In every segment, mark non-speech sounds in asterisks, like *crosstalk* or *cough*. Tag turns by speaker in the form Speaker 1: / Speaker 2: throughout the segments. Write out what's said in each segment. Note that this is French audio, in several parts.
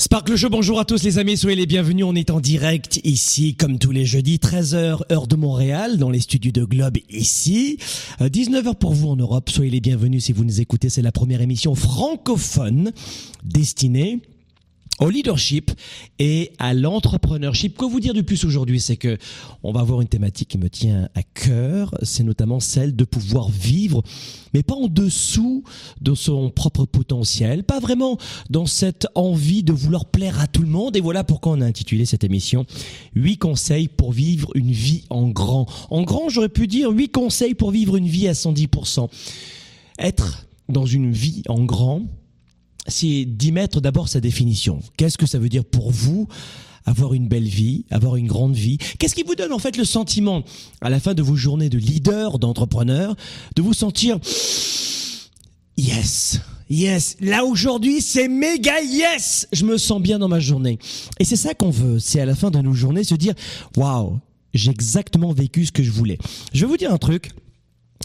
Speaker 1: Sparkle Show, bonjour à tous les amis, soyez les bienvenus. On est en direct ici, comme tous les jeudis, 13h, heure de Montréal, dans les studios de Globe ici. 19h euh, pour vous en Europe, soyez les bienvenus si vous nous écoutez. C'est la première émission francophone destinée au leadership et à l'entrepreneurship. Que vous dire de plus aujourd'hui, c'est que on va avoir une thématique qui me tient à cœur, c'est notamment celle de pouvoir vivre, mais pas en dessous de son propre potentiel, pas vraiment dans cette envie de vouloir plaire à tout le monde. Et voilà pourquoi on a intitulé cette émission huit conseils pour vivre une vie en grand. En grand, j'aurais pu dire huit conseils pour vivre une vie à 110%. Être dans une vie en grand, c'est d'y mettre d'abord sa définition. Qu'est-ce que ça veut dire pour vous avoir une belle vie, avoir une grande vie? Qu'est-ce qui vous donne en fait le sentiment, à la fin de vos journées de leader, d'entrepreneur, de vous sentir yes Yes, là aujourd'hui c'est méga yes, je me sens bien dans ma journée. Et c'est ça qu'on veut, c'est à la fin de nos journées se dire waouh, j'ai exactement vécu ce que je voulais. Je vais vous dire un truc,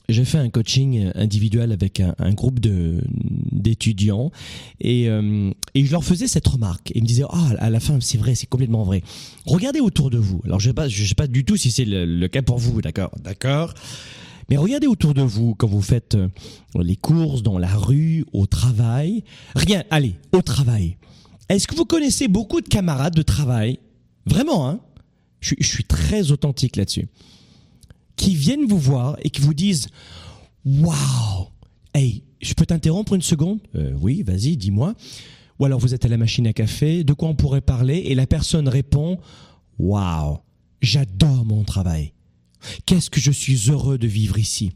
Speaker 1: j'ai fait un coaching individuel avec un, un groupe de d'étudiants et, euh, et je leur faisais cette remarque. Ils me disaient ah à la fin c'est vrai c'est complètement vrai. Regardez autour de vous. Alors je sais pas je sais pas du tout si c'est le, le, cas pour vous d'accord d'accord. Mais regardez autour de vous quand vous faites euh, les courses dans la rue, au travail. Rien, allez, au travail. Est-ce que vous connaissez beaucoup de camarades de travail? Vraiment, hein? Je, je suis très authentique là-dessus qui viennent vous voir et qui vous disent Waouh Hey, je peux t'interrompre une seconde? Euh, Oui, vas-y, dis-moi. Ou alors vous êtes à la machine à café, de quoi on pourrait parler Et la personne répond Waouh J'adore mon travail. Qu'est-ce que je suis heureux de vivre ici?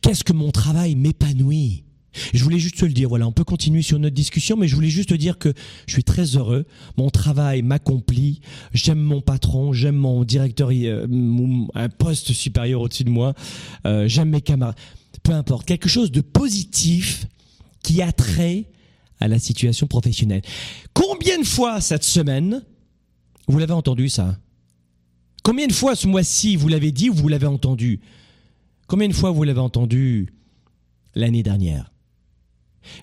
Speaker 1: Qu'est-ce que mon travail m'épanouit? Je voulais juste te le dire, voilà, on peut continuer sur notre discussion, mais je voulais juste te dire que je suis très heureux, mon travail m'accomplit, j'aime mon patron, j'aime mon directeur, euh, un poste supérieur au-dessus de moi, euh, j'aime mes camarades, peu importe, quelque chose de positif qui a trait à la situation professionnelle. Combien de fois cette semaine, vous l'avez entendu ça? Combien de fois ce mois-ci vous l'avez dit ou vous l'avez entendu? Combien de fois vous l'avez entendu l'année dernière?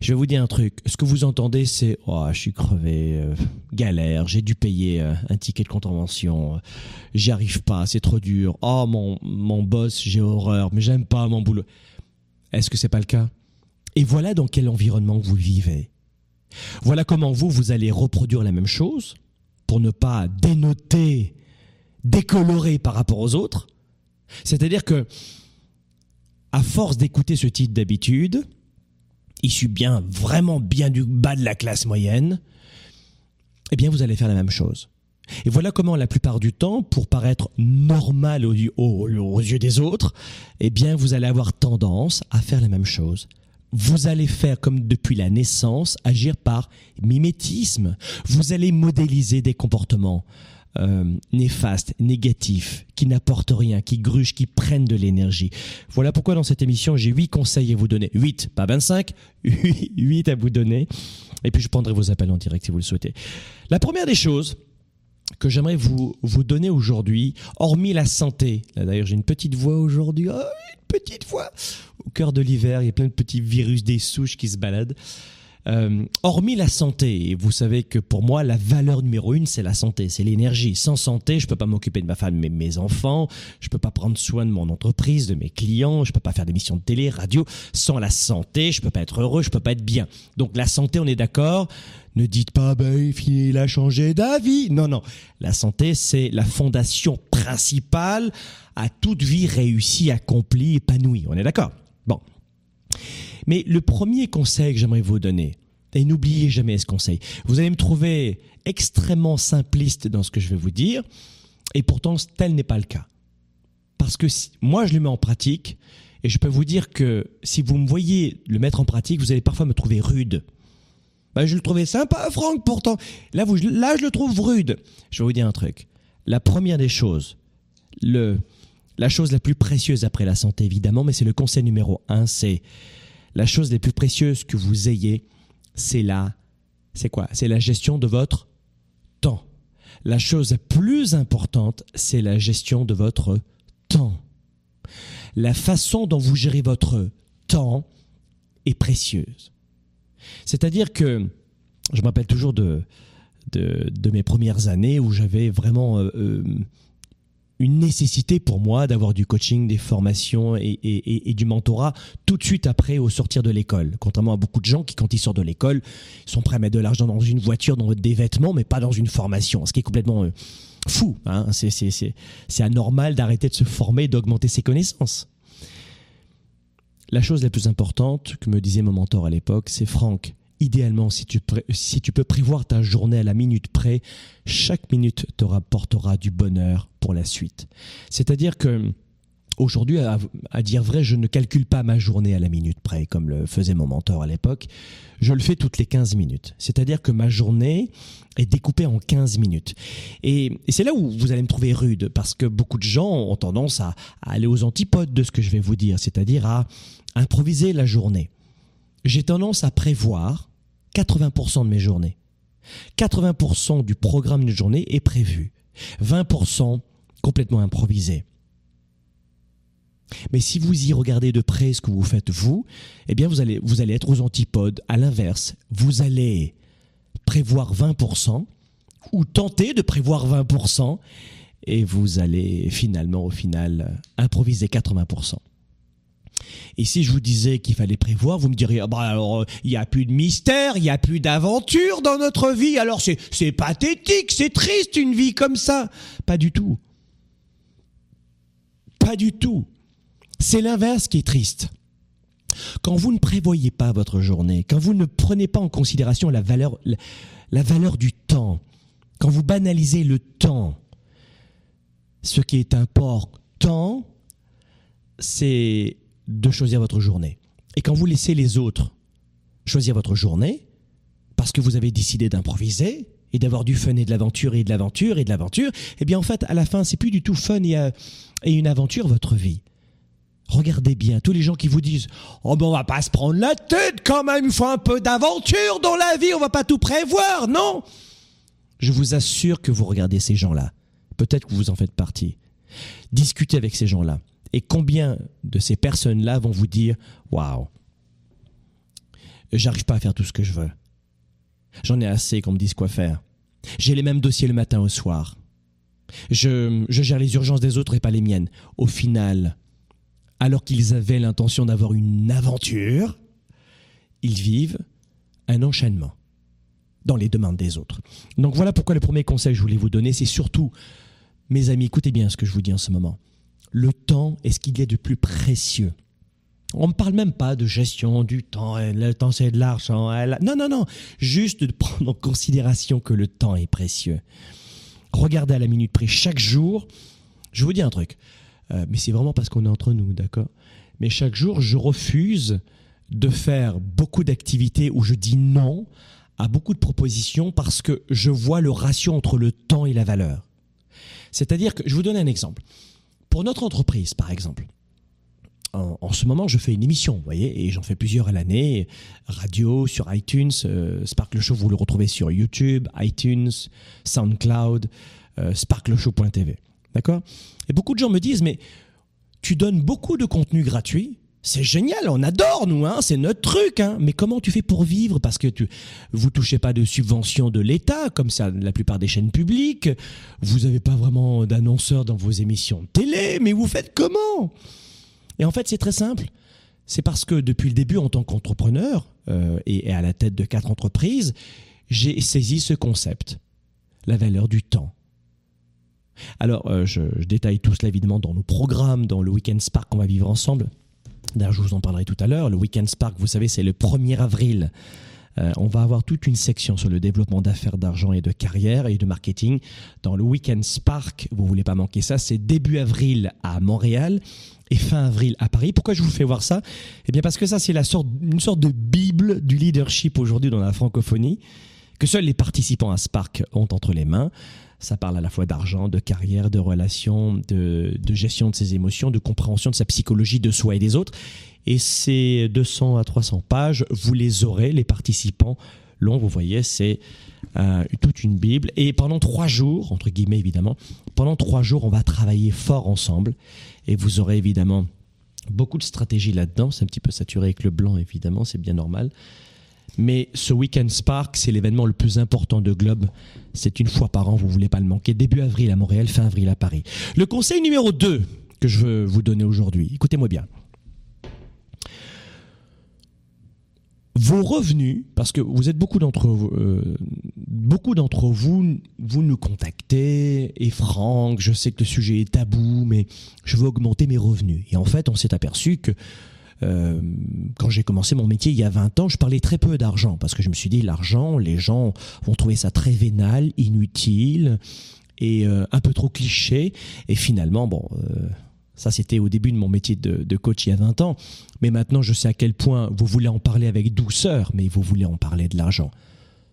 Speaker 1: Je vais vous dire un truc. Ce que vous entendez, c'est oh, je suis crevé, euh, galère, j'ai dû payer euh, un ticket de contravention, euh, j'y arrive pas, c'est trop dur. Oh mon mon boss, j'ai horreur, mais j'aime pas mon boulot. Est-ce que c'est pas le cas? Et voilà dans quel environnement vous vivez. Voilà comment vous vous allez reproduire la même chose pour ne pas dénoter, décolorer par rapport aux autres. C'est-à-dire que à force d'écouter ce type d'habitude, issu bien, vraiment bien du bas de la classe moyenne, eh bien vous allez faire la même chose. Et voilà comment la plupart du temps, pour paraître normal aux, aux, yeux des autres, eh bien vous allez avoir tendance à faire la même chose. Vous allez faire comme depuis la naissance, agir par mimétisme. Vous allez modéliser des comportements euh, néfastes, négatifs, qui n'apportent rien, qui grugent, qui prennent de l'énergie. Voilà pourquoi dans cette émission, j'ai huit conseils à vous donner. Huit, pas 25, *laughs* huit à vous donner. Et puis je prendrai vos appels en direct si vous le souhaitez. La première des choses que j'aimerais vous, vous donner aujourd'hui, hormis la santé, là d'ailleurs j'ai une petite voix aujourd'hui, oh, une petite voix, au cœur de l'hiver, il y a plein de petits virus, des souches qui se baladent. Euh, hormis la santé, vous savez que pour moi, la valeur numéro une, c'est la santé, c'est l'énergie. Sans santé, je peux pas m'occuper de ma femme et de mes enfants, je peux pas prendre soin de mon entreprise, de mes clients, je peux pas faire d'émissions de télé, radio. Sans la santé, je peux pas être heureux, je peux pas être bien. Donc la santé, on est d'accord. Ne dites pas, ben, il a changé d'avis. Non, non. La santé, c'est la fondation principale à toute vie réussie, accomplie, épanouie. On est d'accord? Bon. Mais le premier conseil que j'aimerais vous donner, et n'oubliez jamais ce conseil, vous allez me trouver extrêmement simpliste dans ce que je vais vous dire, et pourtant tel n'est pas le cas. Parce que moi, je le mets en pratique, et je peux vous dire que si vous me voyez le mettre en pratique, vous allez parfois me trouver rude. Ben, je le trouvais sympa, Franck, pourtant. Là, vous, là, je le trouve rude. Je vais vous dire un truc. La première des choses, le, la chose la plus précieuse après la santé, évidemment, mais c'est le conseil numéro un, c'est la chose la plus précieuse que vous ayez, c'est la, c'est quoi? C'est la gestion de votre temps. La chose la plus importante, c'est la gestion de votre temps. La façon dont vous gérez votre temps est précieuse. C'est-à-dire que je me rappelle toujours de, de, de, mes premières années où j'avais vraiment euh, euh une nécessité pour moi d'avoir du coaching, des formations et, du mentorat tout de suite après au sortir de l'école. Contrairement à beaucoup de gens qui, quand ils sortent de l'école, sont prêts à mettre de l'argent dans une voiture, dans des vêtements, mais pas dans une formation. Ce qui est complètement euh, fou. Hein c'est anormal d'arrêter de se former, d'augmenter ses connaissances. La chose la plus importante que me disait mon mentor à l'époque, c'est Franck, idéalement, si tu, peux prévoir ta journée à la minute près, chaque minute te rapportera du bonheur pour la suite. C'est-à-dire que Aujourd'hui, à, dire vrai, je ne calcule pas ma journée à la minute près, comme le faisait mon mentor à l'époque. Je le fais toutes les 15 minutes. C'est-à-dire que ma journée est découpée en 15 minutes. Et, c'est là où vous allez me trouver rude, parce que beaucoup de gens ont tendance à aller aux antipodes de ce que je vais vous dire, c'est-à-dire à improviser la journée. J'ai tendance à prévoir 80% de mes journées. 80% du programme d'une journée est prévu. 20% complètement improvisé. Mais si vous y regardez de près ce que vous faites vous, eh bien vous allez, vous allez être aux antipodes. À l'inverse, vous allez prévoir 20% ou tenter de prévoir 20% et vous allez finalement, au final, improviser 80%. Et si je vous disais qu'il fallait prévoir, vous me diriez, ah bah alors, il n'y a plus de mystère, il n'y a plus d'aventure dans notre vie, alors c'est, c'est pathétique, c'est triste une vie comme ça. Pas du tout. Pas du tout. C'est l'inverse qui est triste. Quand vous ne prévoyez pas votre journée, quand vous ne prenez pas en considération la valeur, la valeur du temps, quand vous banalisez le temps, ce qui est important, c'est de choisir votre journée. Et quand vous laissez les autres choisir votre journée, parce que vous avez décidé d'improviser et d'avoir du fun et de l'aventure et de l'aventure et de l'aventure, eh bien en fait, à la fin, c'est plus du tout fun et, euh, et une aventure votre vie. Regardez bien, tous les gens qui vous disent Oh ben on va pas se prendre la tête quand même, il faut un peu d'aventure dans la vie, on va pas tout prévoir, non Je vous assure que vous regardez ces gens-là. Peut-être que vous en faites partie. Discutez avec ces gens-là. Et combien de ces personnes-là vont vous dire Waouh, j'arrive pas à faire tout ce que je veux. J'en ai assez qu'on me dise quoi faire. J'ai les mêmes dossiers le matin au soir. Je, je gère les urgences des autres et pas les miennes. Au final, alors qu'ils avaient l'intention d'avoir une aventure, ils vivent un enchaînement dans les demandes des autres. Donc voilà pourquoi le premier conseil que je voulais vous donner, c'est surtout, mes amis, écoutez bien ce que je vous dis en ce moment le temps est ce qu'il y a de plus précieux. On ne parle même pas de gestion du temps, le temps c'est de l'argent. Non, non, non, juste de prendre en considération que le temps est précieux. Regardez à la minute près chaque jour. Je vous dis un truc, euh, mais c'est vraiment parce qu'on est entre nous, d'accord? Mais chaque jour, je refuse de faire beaucoup d'activités où je dis non à beaucoup de propositions parce que je vois le ratio entre le temps et la valeur. C'est-à-dire que, je vous donne un exemple. Pour notre entreprise, par exemple, en, ce moment, je fais une émission, vous voyez, et j'en fais plusieurs à l'année, radio, sur iTunes, euh, Sparkle Show, vous le retrouvez sur YouTube, iTunes, SoundCloud, euh, sparkleshow.tv. D'accord? Et beaucoup de gens me disent, mais tu donnes beaucoup de contenu gratuit, C'est génial, on adore nous, hein, c'est notre truc. Hein. Mais comment tu fais pour vivre? Parce que tu, vous touchez pas de subventions de l'État, comme ça la plupart des chaînes publiques. Vous n'avez pas vraiment d'annonceurs dans vos émissions de télé. Mais vous faites comment? Et en fait, c'est très simple. C'est parce que depuis le début, en tant qu'entrepreneur euh, et à la tête de quatre entreprises, j'ai saisi ce concept, la valeur du temps. Alors, euh, je, je, détaille tout cela évidemment dans nos programmes, dans le Weekend Spark qu'on va vivre ensemble. D'ailleurs, je vous en parlerai tout à l'heure. Le Weekend Spark, vous savez, c'est le 1er avril. Euh, on va avoir toute une section sur le développement d'affaires, d'argent et de carrière et de marketing dans le Weekend Spark. Vous voulez pas manquer ça. C'est début avril à Montréal et fin avril à Paris. Pourquoi je vous fais voir ça? Eh bien parce que ça, c'est la sorte, une sorte de bible du leadership aujourd'hui dans la francophonie que seuls les participants à Spark ont entre les mains. Ça parle à la fois d'argent, de carrière, de relations, de, gestion de ses émotions, de compréhension de sa psychologie de soi et des autres. Et ces 200 à 300 pages, vous les aurez, les participants l'ont, vous voyez, c'est euh, toute une Bible. Et pendant trois jours, entre guillemets évidemment, pendant trois jours, on va travailler fort ensemble. Et vous aurez évidemment beaucoup de stratégies là-dedans. C'est un petit peu saturé avec le blanc, évidemment, c'est bien normal. Mais ce Weekend Spark, c'est l'événement le plus important de Globe. C'est une fois par an, vous voulez pas le manquer. Début avril à Montréal, fin avril à Paris. Le conseil numéro 2 que je veux vous donner aujourd'hui, écoutez-moi bien. Vos revenus, parce que vous êtes beaucoup d'entre vous, euh, beaucoup d'entre vous, vous nous contactez, et Franck, je sais que le sujet est tabou, mais je veux augmenter mes revenus. Et en fait, on s'est aperçu que euh, quand j'ai commencé mon métier il y a 20 ans, je parlais très peu d'argent parce que je me suis dit l'argent, les gens vont trouver ça très vénal, inutile et euh, un peu trop cliché. Et finalement, bon, euh, ça c'était au début de mon métier de, de, coach il y a 20 ans. Mais maintenant, je sais à quel point vous voulez en parler avec douceur, mais vous voulez en parler de l'argent.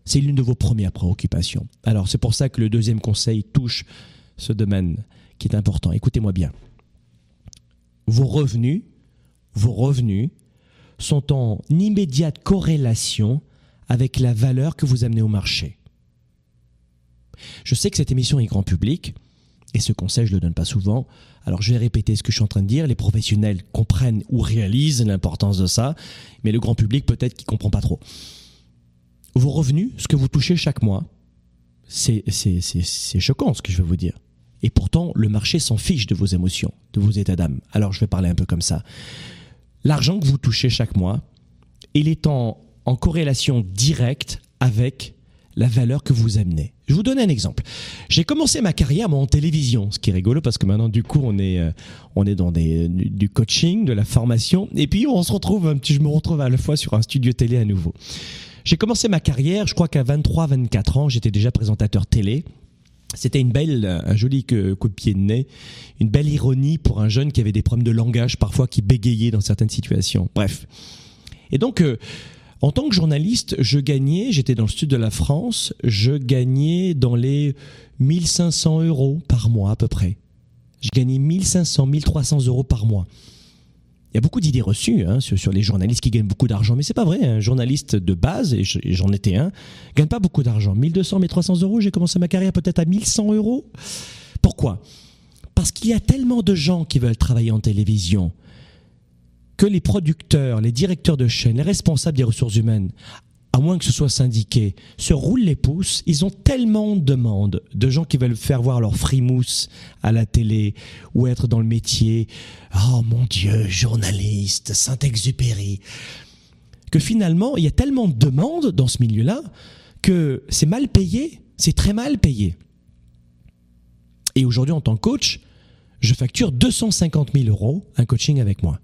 Speaker 1: C'est l'une de vos premières préoccupations. Alors c'est pour ça que le deuxième conseil touche ce domaine qui est important. Écoutez-moi bien. Vos revenus vos revenus sont en immédiate corrélation avec la valeur que vous amenez au marché. Je sais que cette émission est grand public, et ce conseil, je ne le donne pas souvent. Alors je vais répéter ce que je suis en train de dire. Les professionnels comprennent ou réalisent l'importance de ça, mais le grand public peut-être qui ne comprend pas trop. Vos revenus, ce que vous touchez chaque mois, c'est choquant ce que je vais vous dire. Et pourtant, le marché s'en fiche de vos émotions, de vos états d'âme. Alors je vais parler un peu comme ça l'argent que vous touchez chaque mois, il est en, corrélation directe avec la valeur que vous amenez. Je vous donne un exemple. J'ai commencé ma carrière en télévision, ce qui est rigolo parce que maintenant du coup on est euh, on est dans du coaching, de la formation et puis on se retrouve un petit je me retrouve à la fois sur un studio télé à nouveau. J'ai commencé ma carrière, je crois qu'à 23 24 ans, j'étais déjà présentateur télé c'était une belle, un joli coup de pied de nez, une belle ironie pour un jeune qui avait des problèmes de langage parfois, qui bégayait dans certaines situations. Bref. Et donc, euh, en tant que journaliste, je gagnais, j'étais dans le sud de la France, je gagnais dans les 1500 euros par mois à peu près. Je gagnais 1500, 1300 euros par mois. Il y a beaucoup d'idées reçues hein, sur, les journalistes qui gagnent beaucoup d'argent, mais c'est pas vrai. Un journaliste de base, et j'en étais un, gagne pas beaucoup d'argent. 1200, 1300 euros, j'ai commencé ma carrière peut-être à 1100 euros. Pourquoi? Parce qu'il y a tellement de gens qui veulent travailler en télévision que les producteurs, les directeurs de chaîne, les responsables des ressources humaines à moins que ce soit syndiqué, se roulent les pouces. Ils ont tellement de demandes de gens qui veulent faire voir leur frimousse à la télé ou être dans le métier. Oh mon Dieu, journaliste, Saint-Exupéry. Que finalement, il y a tellement de demandes dans ce milieu-là que c'est mal payé, c'est très mal payé. Et aujourd'hui, en tant que coach, je facture 250 000 euros un coaching avec moi.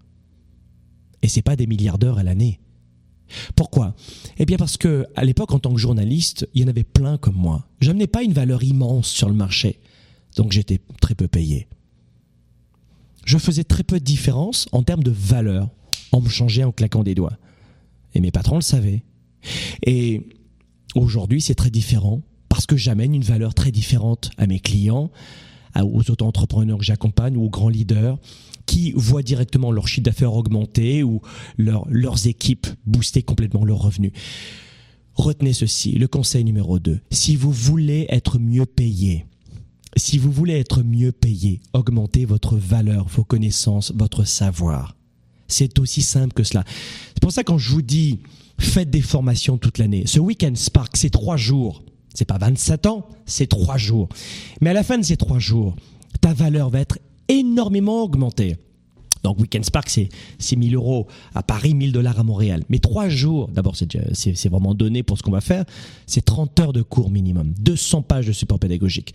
Speaker 1: Et c'est pas des milliards d'heures à l'année. Pourquoi? Eh bien parce que à l'époque, en tant que journaliste, il y en avait plein comme moi. Je n'amenais pas une valeur immense sur le marché, donc j'étais très peu payé. Je faisais très peu de différence en termes de valeur en me changeant en claquant des doigts. Et mes patrons le savaient. Et aujourd'hui, c'est très différent parce que j'amène une valeur très différente à mes clients, aux auto-entrepreneurs que j'accompagne aux grands leaders qui voient directement leur chiffre d'affaires augmenter ou leurs équipes booster complètement leurs revenus. Retenez ceci, le conseil numéro 2. Si vous voulez être mieux payé, si vous voulez être mieux payé, augmentez votre valeur, vos connaissances, votre savoir. C'est aussi simple que cela. C'est pour ça quand je vous dis faites des formations toute l'année. Ce week-end Spark, c'est trois jours. C'est pas 27 ans, c'est trois jours. Mais à la fin de ces trois jours, ta valeur va être énormément augmentée. Donc Weekend Spark, c'est, c'est 1000 euros à Paris, 1000 dollars à Montréal. Mais trois jours, d'abord, c'est, vraiment donné pour ce qu'on va faire. C'est 30 heures de cours minimum, 200 pages de support pédagogique.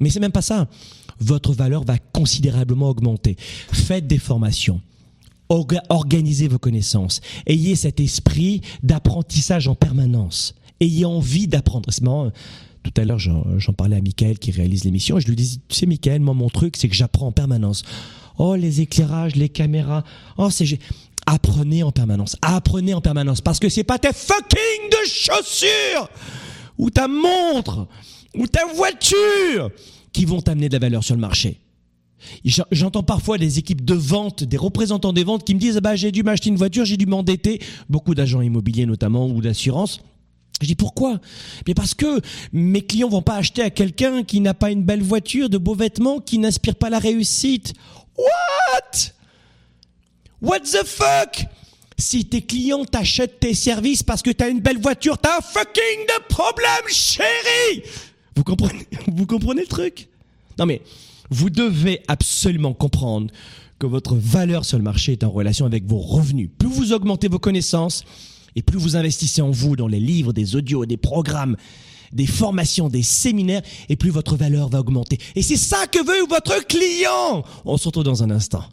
Speaker 1: Mais c'est même pas ça. Votre valeur va considérablement augmenter. Faites des formations. Organisez vos connaissances. Ayez cet esprit d'apprentissage en permanence. Ayez envie d'apprendre. Marrant. Tout à l'heure, j'en, parlais à Michael qui réalise l'émission. Je lui disais, tu sais, Michael, moi, mon truc, c'est que j'apprends en permanence. Oh, les éclairages, les caméras. Oh, c'est apprenez en permanence. Apprenez en permanence parce que c'est pas tes fucking de chaussures ou ta montre ou ta voiture qui vont t'amener de la valeur sur le marché. J'entends parfois des équipes de vente, des représentants des ventes qui me disent bah j'ai dû m'acheter une voiture, j'ai dû m'endetter, beaucoup d'agents immobiliers notamment ou d'assurance. Je dis pourquoi? Mais parce que mes clients vont pas acheter à quelqu'un qui n'a pas une belle voiture, de beaux vêtements, qui n'inspire pas la réussite. What? What the fuck? Si tes clients t'achètent tes services parce que t'as une belle voiture, t'as un fucking de problème, chérie! Vous comprenez *laughs* Vous comprenez le truc? Non mais vous devez absolument comprendre que votre valeur sur le marché est en relation avec vos revenus. Plus vous augmentez vos connaissances et plus vous investissez en vous dans les livres, des audios, des programmes, des formations, des séminaires, et plus votre valeur va augmenter. Et c'est ça que veut votre client. On se retrouve dans un instant.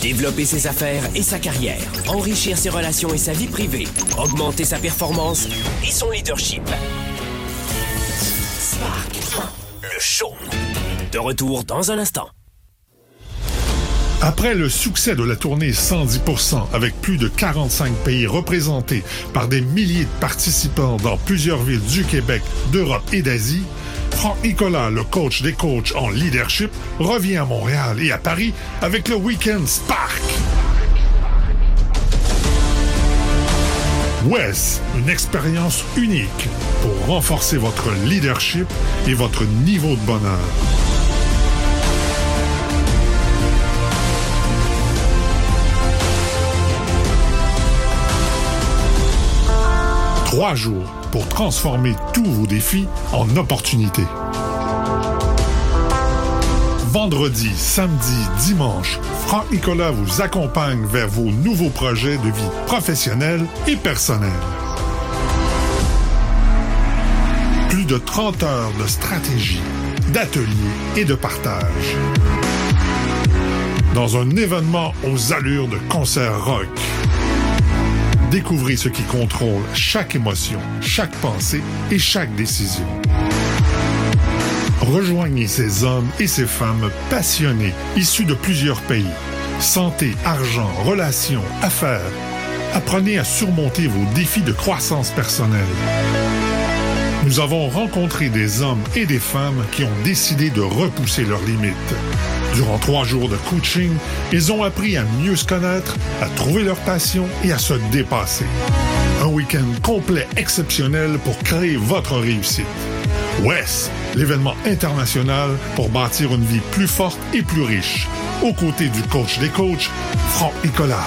Speaker 2: Développer ses affaires et sa carrière, enrichir ses relations et sa vie privée, augmenter sa performance et son leadership. Spark, le show. De retour dans un instant.
Speaker 3: Après le succès de la tournée 110% avec plus de 45 pays représentés par des milliers de participants dans plusieurs villes du Québec, d'Europe et d'Asie, Franck Nicolas, le coach des coachs en leadership, revient à Montréal et à Paris avec le Weekend Spark. WES, une expérience unique pour renforcer votre leadership et votre niveau de bonheur. Trois jours pour transformer tous vos défis en opportunités. Vendredi, samedi, dimanche, Franck Nicolas vous accompagne vers vos nouveaux projets de vie professionnelle et personnelle. Plus de 30 heures de stratégie, d'ateliers et de partage. Dans un événement aux allures de concert rock. Découvrez ce qui contrôle chaque émotion, chaque pensée et chaque décision. Rejoignez ces hommes et ces femmes passionnés, issus de plusieurs pays. Santé, argent, relations, affaires. Apprenez à surmonter vos défis de croissance personnelle. Nous avons rencontré des hommes et des femmes qui ont décidé de repousser leurs limites. Durant trois jours de coaching, ils ont appris à mieux se connaître, à trouver leur passion et à se dépasser. Un week-end complet exceptionnel pour créer votre réussite. WES, l'événement international pour bâtir une vie plus forte et plus riche. Aux côtés du coach des coachs, Franck Nicolas.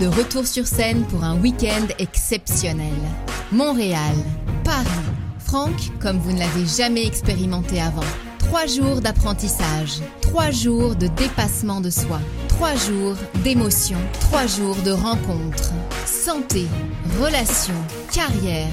Speaker 4: De retour sur scène pour un week-end exceptionnel. Montréal, Paris, Franck comme vous ne l'avez jamais expérimenté avant. Trois jours d'apprentissage, trois jours de dépassement de soi, trois jours d'émotion, trois jours de rencontres. Santé, relations, carrière.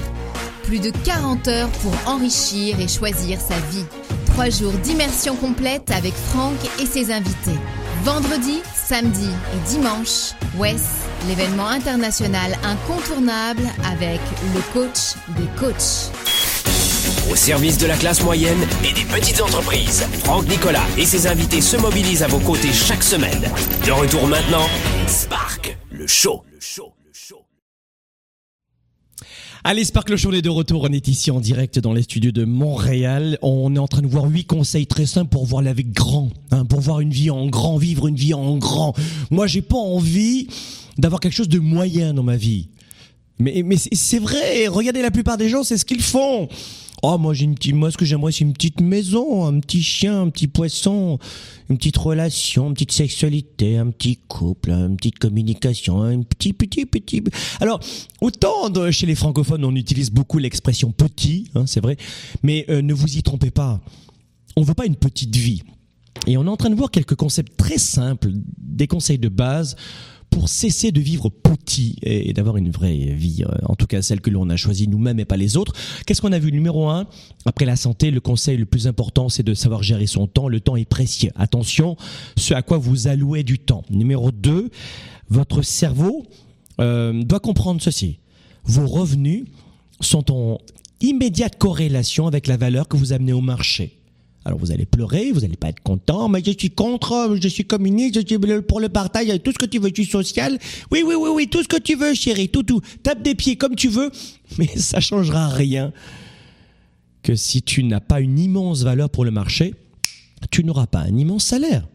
Speaker 4: Plus de 40 heures pour enrichir et choisir sa vie. Trois jours d'immersion complète avec Franck et ses invités. Vendredi, samedi et dimanche, WES, l'événement international incontournable avec le coach des coachs.
Speaker 2: Au service de la classe moyenne et des petites entreprises, Franck Nicolas et ses invités se mobilisent à vos côtés chaque semaine. De retour maintenant, Spark, le show. Le show. le show.
Speaker 1: Allez, Sparkle Show, on est de retour. On est ici en direct dans les studios de Montréal. On est en train de voir huit conseils très simples pour voir la vie grand, hein, pour voir une vie en grand, vivre une vie en grand. Moi, j'ai pas envie d'avoir quelque chose de moyen dans ma vie. Mais, mais c'est- vrai, regardez la plupart des gens, c'est ce qu'ils font. Oh, moi, j'ai une petite, moi, ce que j'aimerais, c'est une petite maison, un petit chien, un petit poisson, une petite relation, une petite sexualité, un petit couple, une petite communication, un petit, petit, petit. Alors, autant chez les francophones, on utilise beaucoup l'expression petit, hein, c'est vrai, mais euh, ne vous y trompez pas. On veut pas une petite vie. Et on est en train de voir quelques concepts très simples, des conseils de base pour cesser de vivre petit et d'avoir une vraie vie, euh, en tout cas celle que l'on a choisie nous-mêmes et pas les autres. Qu'est-ce qu'on a vu Numéro un, après la santé, le conseil le plus important, c'est de savoir gérer son temps. Le temps est précieux. Attention, ce à quoi vous allouez du temps. Numéro deux, votre cerveau euh, doit comprendre ceci. Vos revenus sont en immédiate corrélation avec la valeur que vous amenez au marché. Alors vous allez pleurer, vous n'allez pas être content, mais je suis contre, je suis communiste, je suis pour le partage, tout ce que tu veux, je suis social. Oui, oui, oui, oui, tout ce que tu veux, chérie, tout, tout. Tape des pieds comme tu veux, *laughs* mais ça changera rien. Que si tu n'as pas une immense valeur pour le marché, tu n'auras pas un immense salaire.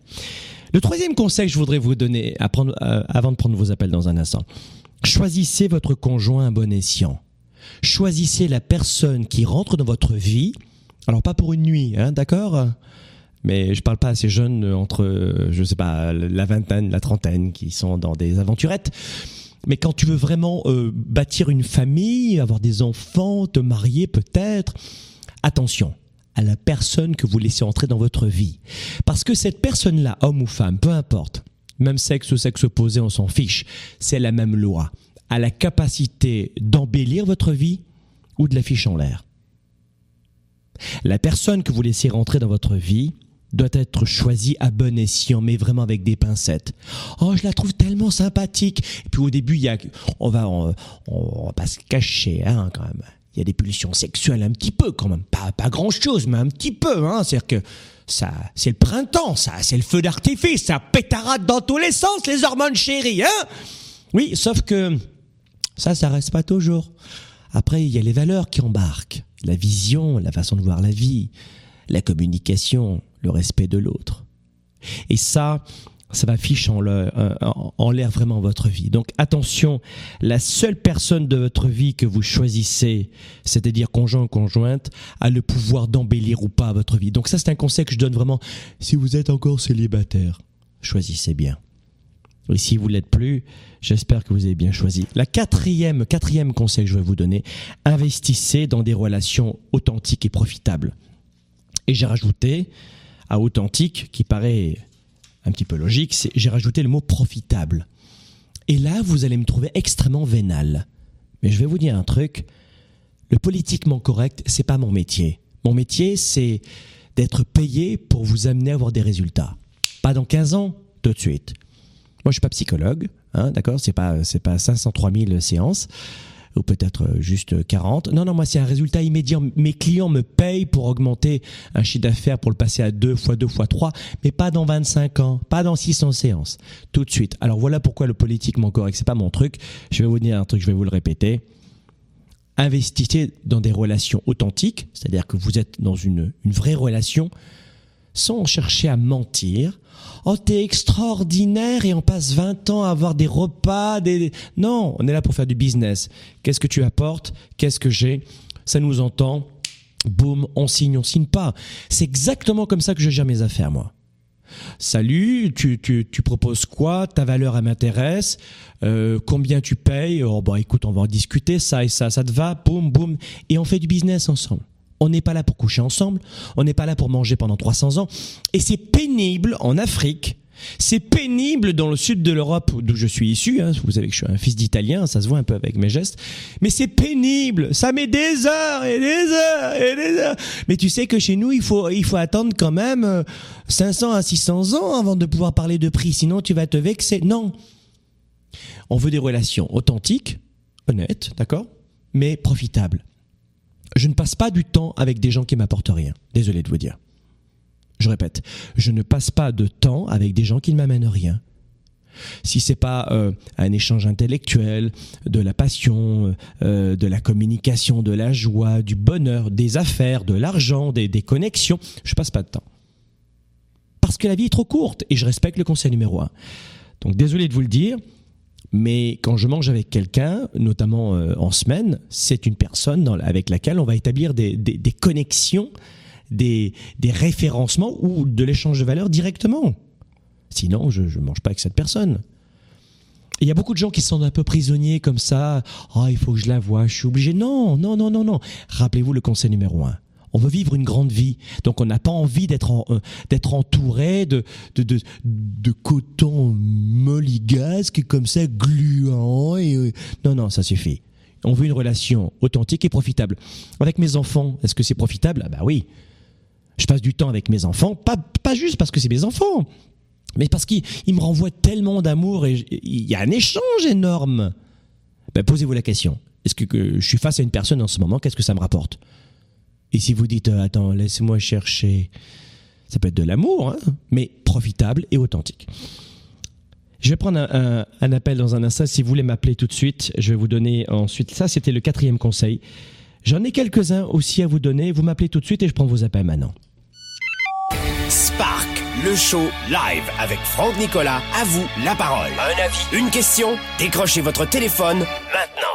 Speaker 1: Le troisième conseil que je voudrais vous donner euh, avant de prendre vos appels dans un instant, choisissez votre conjoint à bon escient. Choisissez la personne qui rentre dans votre vie. Alors pas pour une nuit, hein, d'accord? Mais je parle pas à ces jeunes euh, entre, euh, je sais pas, la vingtaine, la trentaine, qui sont dans des aventurettes. Mais quand tu veux vraiment euh, bâtir une famille, avoir des enfants, te marier peut-être, attention à la personne que vous laissez entrer dans votre vie. Parce que cette personne-là, homme ou femme, peu importe, même sexe ou sexe opposé, on s'en fiche, c'est la même loi, a la capacité d'embellir votre vie ou de la fiche en l'air. La personne que vous laissez rentrer dans votre vie doit être choisie à bon escient, mais vraiment avec des pincettes. Oh, je la trouve tellement sympathique. Et puis au début, il y a, on va, on, va pas se cacher, hein, quand même. Il y a des pulsions sexuelles un petit peu, quand même. Pas, pas grand chose, mais un petit peu, hein. C'est-à-dire que ça, c'est le printemps, ça, c'est le feu d'artifice, ça pétarade dans tous les sens, les hormones chéries, hein. Oui, sauf que ça, ça reste pas toujours. Après, il y a les valeurs qui embarquent. La vision, la façon de voir la vie, la communication, le respect de l'autre. Et ça, ça va fiche en l'air en- en l'air vraiment votre vie. Donc attention, la seule personne de votre vie que vous choisissez, c'est-à-dire conjoint ou conjointe, a le pouvoir d'embellir ou pas votre vie. Donc ça, c'est un conseil que je donne vraiment. Si vous êtes encore célibataire, choisissez bien. Et si vous l'êtes plus, j'espère que vous avez bien choisi. La quatrième, quatrième conseil que je vais vous donner, investissez dans des relations authentiques et profitables. Et j'ai rajouté à authentique, qui paraît un petit peu logique, j'ai rajouté le mot profitable. Et là, vous allez me trouver extrêmement vénal. Mais je vais vous dire un truc. Le politiquement correct, c'est pas mon métier. Mon métier, c'est d'être payé pour vous amener à avoir des résultats. Pas dans 15 ans, tout de suite. Moi, je suis pas psychologue, hein, d'accord C'est pas c'est pas 503 000 séances ou peut-être euh, juste 40. Non, non, moi c'est un résultat immédiat. Mes clients me payent pour augmenter un chiffre d'affaires, pour le passer à 2 fois 2 fois 3, mais pas dans 25 ans, pas dans 600 séances, tout de suite. Alors voilà pourquoi le politiquement correct, c'est pas mon truc. Je vais vous dire un truc, je vais vous le répéter. Investissez dans des relations authentiques, c'est-à-dire que vous êtes dans une, une vraie relation sans chercher à mentir. Oh, t'es extraordinaire et on passe 20 ans à avoir des repas, des... Non, on est là pour faire du business. Qu'est-ce que tu apportes? Qu'est-ce que j'ai? Ça nous entend. Boum, on signe, on signe pas. C'est exactement comme ça que je gère mes affaires, moi. Salut, tu, tu, tu proposes quoi? Ta valeur, elle m'intéresse. Euh, combien tu payes? Oh, bah écoute, on va en discuter, ça et ça, ça te va? Boum, boum. Et on fait du business ensemble. On n'est pas là pour coucher ensemble, on n'est pas là pour manger pendant 300 ans. Et c'est pénible en Afrique, c'est pénible dans le sud de l'Europe d'où je suis issu. Hein. Vous savez que je suis un fils d'Italien, ça se voit un peu avec mes gestes. Mais c'est pénible, ça met des heures et des heures et des heures. Mais tu sais que chez nous, il faut, il faut attendre quand même 500 à 600 ans avant de pouvoir parler de prix, sinon tu vas te vexer. Non. On veut des relations authentiques, honnêtes, d'accord Mais profitables je ne passe pas du temps avec des gens qui m'apportent rien. Désolé de vous dire. Je répète, je ne passe pas de temps avec des gens qui ne m'amènent rien. Si c'est pas euh, un échange intellectuel, de la passion, euh, de la communication, de la joie, du bonheur, des affaires, de l'argent, des, des connexions, je passe pas de temps. Parce que la vie est trop courte et je respecte le conseil numéro un. Donc désolé de vous le dire, mais quand je mange avec quelqu'un, notamment euh, en semaine, c'est une personne avec laquelle on va établir des, connexions, des, référencements ou de l'échange de valeurs directement. Sinon, je ne mange pas avec cette personne. Il y a beaucoup de gens qui sont un peu prisonniers comme ça. Oh, il faut que je la voie, je suis obligé. Non, non, non, non, non. Rappelez-vous le conseil numéro un. On veut vivre une grande vie. Donc on n'a pas envie d'être euh, entouré de de, de, de coton comme ça gluant euh, non non, ça suffit. On veut une relation authentique et profitable. Avec mes enfants, est-ce que c'est profitable? Ah bah oui. Je passe du temps avec mes enfants, pas juste parce que c'est mes enfants, mais parce qu'ils me renvoient tellement d'amour et il y a un échange énorme. Ben, posez-vous la question. Est-ce que je suis face à une personne en ce moment Qu'est-ce que ça me rapporte? Et si vous dites, euh, attends, laisse-moi chercher, ça peut être de l'amour, hein, mais profitable et authentique. Je vais prendre un, appel dans un instant. Si vous voulez m'appeler tout de suite, je vais vous donner ensuite. Ça, c'était le quatrième conseil. J'en ai quelques-uns aussi à vous donner. Vous m'appelez tout de suite et je prends vos appels maintenant.
Speaker 2: Spark, le show live avec Franck Nicolas. À vous la parole. Un avis, une question Décrochez votre téléphone maintenant.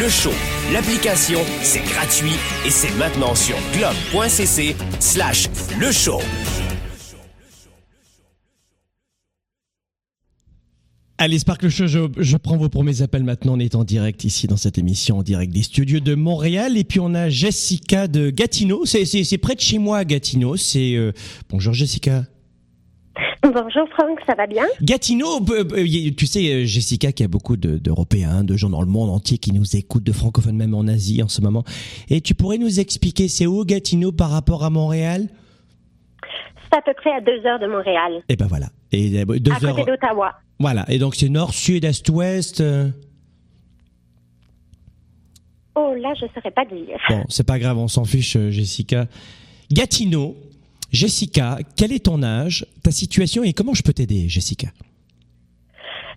Speaker 2: Le show, l'application, c'est gratuit et c'est maintenant sur globe.cc slash le show.
Speaker 1: Allez, Sparkle Show, je, prends vos premiers appels maintenant. On est en direct ici dans cette émission, en direct des studios de Montréal. Et puis on a Jessica de Gatineau. C'est près de chez moi, Gatineau. C'est euh, bonjour Jessica.
Speaker 5: Bonjour Franck, ça va bien?
Speaker 1: Gatineau, tu sais euh, Jessica qu'il y a beaucoup d'Européens, de, gens dans le monde entier qui nous écoutent, de francophones même en Asie en ce moment. Et tu pourrais nous expliquer c'est où Gatineau par rapport à Montréal?
Speaker 5: C'est à peu près à deux heures de Montréal.
Speaker 1: Et eh ben voilà. Et
Speaker 5: euh, deux à côté d'Ottawa.
Speaker 1: Voilà. Et donc c'est nord, sud, est, ouest. Euh?
Speaker 5: Oh là, je ne saurais pas dire.
Speaker 1: Bon, c'est pas grave, on s'en fiche, Jessica. Gatineau, Jessica, quel est ton âge, ta situation et comment je peux t'aider, Jessica?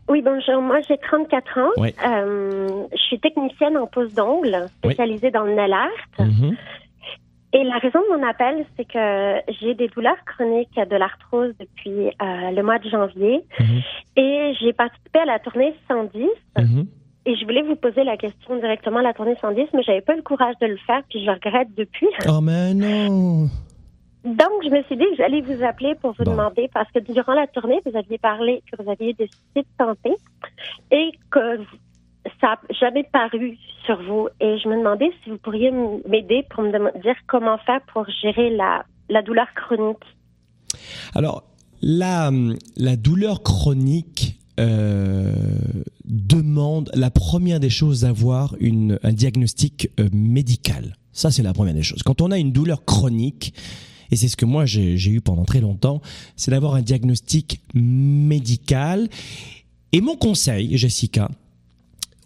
Speaker 5: Oui, bonjour. Moi, j'ai 34 ans. Euh, je suis technicienne en pose d'ongles, spécialisée dans le nail art. Mhm. Et la raison de mon appel, c'est que j'ai des douleurs chroniques de l'arthrose depuis euh, le mois de janvier. Mhm. Et j'ai participé à la tournée 110. Mhm. Et je voulais vous poser la question directement à la tournée 110, mais j'avais pas le courage de le faire, puis je regrette depuis.
Speaker 1: Oh, mais non
Speaker 5: Donc, je me suis dit que j'allais vous appeler pour vous demander, parce que durant la tournée, vous aviez parlé que vous aviez des soucis de santé et que ça n'a jamais paru sur vous. Et je me demandais si vous pourriez m'aider pour me dire comment faire pour gérer la, la douleur chronique.
Speaker 1: Alors, la, la douleur chronique euh, demande la première des choses d'avoir un diagnostic euh, médical. Ça, c'est la première des choses. Quand on a une douleur chronique, et c'est ce que moi j'ai eu pendant très longtemps, c'est d'avoir un diagnostic médical. Et mon conseil, Jessica,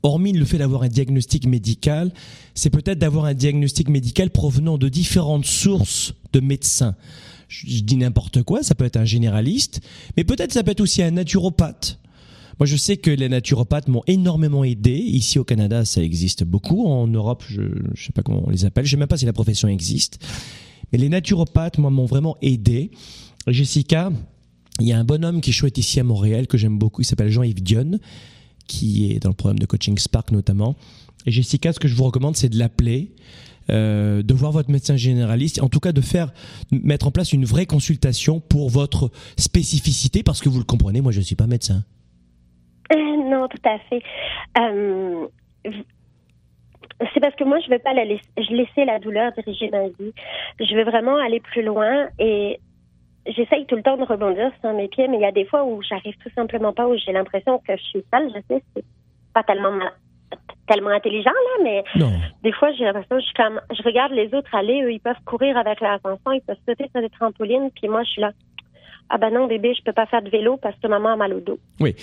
Speaker 1: hormis le fait d'avoir un diagnostic médical, c'est peut-être d'avoir un diagnostic médical provenant de différentes sources de médecins. Je, dis n'importe quoi, ça peut être un généraliste, mais peut-être ça peut être aussi un naturopathe. Moi, je sais que les naturopathes m'ont énormément aidé. Ici au Canada, ça existe beaucoup. En Europe, je ne sais pas comment on les appelle. Je ne sais même pas si la profession existe. Mais les naturopathes, moi, m'ont vraiment aidé. Jessica, il y a un bonhomme qui est chouette ici à Montréal que j'aime beaucoup. Il s'appelle Jean-Yves Dionne, qui est dans le programme de coaching Spark notamment. Et Jessica, ce que je vous recommande, c'est de l'appeler. Euh, de voir votre médecin généraliste, en tout cas de faire mettre en place une vraie consultation pour votre spécificité, parce que vous le comprenez, moi je ne suis pas médecin.
Speaker 5: Euh, non, tout à fait. Euh, c'est parce que moi, je ne veux pas la laisser, je laisser la douleur diriger ma vie. Je veux vraiment aller plus loin et j'essaye tout le temps de rebondir sur mes pieds, mais il y a des fois où j'arrive tout simplement pas, où j'ai l'impression que je suis seule. Je sais, c'est pas tellement tellement intelligent là, mais des fois j'ai l'impression que je, comme, je regarde les autres aller, eux ils peuvent courir avec leurs enfants, ils peuvent sauter sur des trampolines, puis moi je suis là. Ah ben non bébé, je peux pas faire de vélo parce que maman a mal au dos.
Speaker 1: Oui.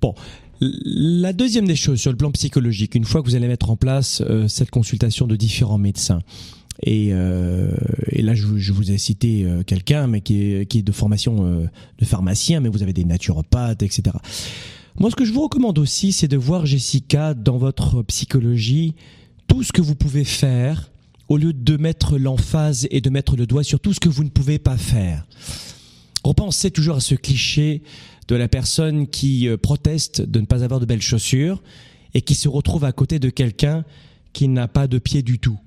Speaker 1: Bon, la deuxième des choses sur le plan psychologique, une fois que vous allez mettre en place euh, cette consultation de différents médecins, et, euh, là je, vous ai cité euh, quelqu'un, mais qui est, de formation de pharmacien, mais vous avez des naturopathes, etc. Moi, ce que je vous recommande aussi, c'est de voir Jessica dans votre psychologie tout ce que vous pouvez faire au lieu de mettre l'emphase et de mettre le doigt sur tout ce que vous ne pouvez pas faire. Repensez toujours à ce cliché de la personne qui euh, proteste de ne pas avoir de belles chaussures et qui se retrouve à côté de quelqu'un qui n'a pas de pied du tout.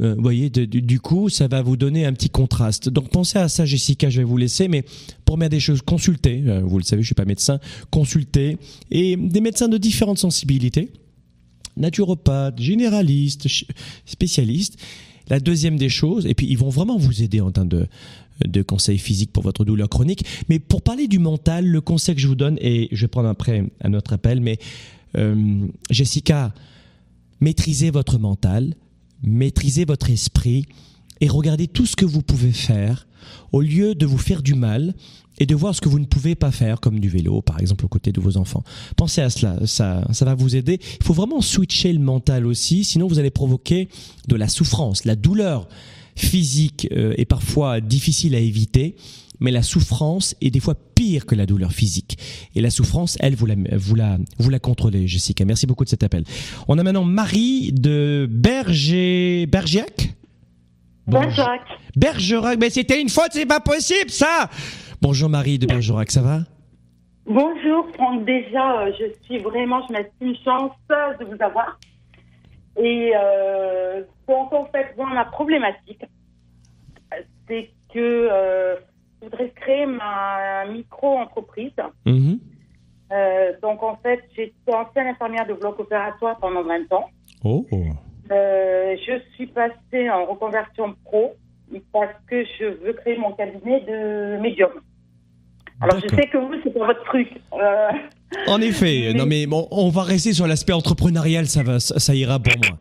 Speaker 1: Euh, vous voyez, du coup, ça va vous donner un petit contraste. Donc pensez à ça, Jessica, je vais vous laisser, mais pour des choses, consultez. Euh, vous le savez, je suis pas médecin. Consultez et des médecins de différentes sensibilités, naturopathes, généralistes, spécialistes. La deuxième des choses, et puis ils vont vraiment vous aider en termes de, de conseils physiques pour votre douleur chronique. Mais pour parler du mental, le conseil que je vous donne, et je vais prendre après un autre appel, mais euh, Jessica, maîtrisez votre mental, maîtrisez votre esprit et regardez tout ce que vous pouvez faire au lieu de vous faire du mal et de voir ce que vous ne pouvez pas faire, comme du vélo, par exemple, aux côtés de vos enfants. Pensez à cela, ça, ça va vous aider. Il faut vraiment switcher le mental aussi, sinon vous allez provoquer de la souffrance, la douleur physique euh, est parfois difficile à éviter, mais la souffrance est des fois pire que la douleur physique. Et la souffrance, elle, vous la, vous la, vous la contrôlez, Jessica. Merci beaucoup de cet appel. On a maintenant Marie de Berger, Bergerac?
Speaker 5: Bergerac.
Speaker 1: Bergerac, mais c'était une faute, c'est pas possible, ça Bonjour Marie de Bergerac, ça va?
Speaker 6: Bonjour Franck, déjà, euh, je suis vraiment, je m'estime chanceuse de vous avoir. Et euh, en fait, moi, ma problématique, c'est que euh, je voudrais créer ma micro-entreprise. Mhm. Euh, donc, en fait, j'étais ancienne infirmière de bloc opératoire pendant 20 ans. Oh. Euh, je suis passée en reconversion pro parce que je veux créer mon cabinet de médium. Alors, je sais que vous, c'est pas votre truc.
Speaker 1: En effet, *laughs* non mais bon, on va rester sur l'aspect entrepreneurial, ça va, ça, ira pour moi.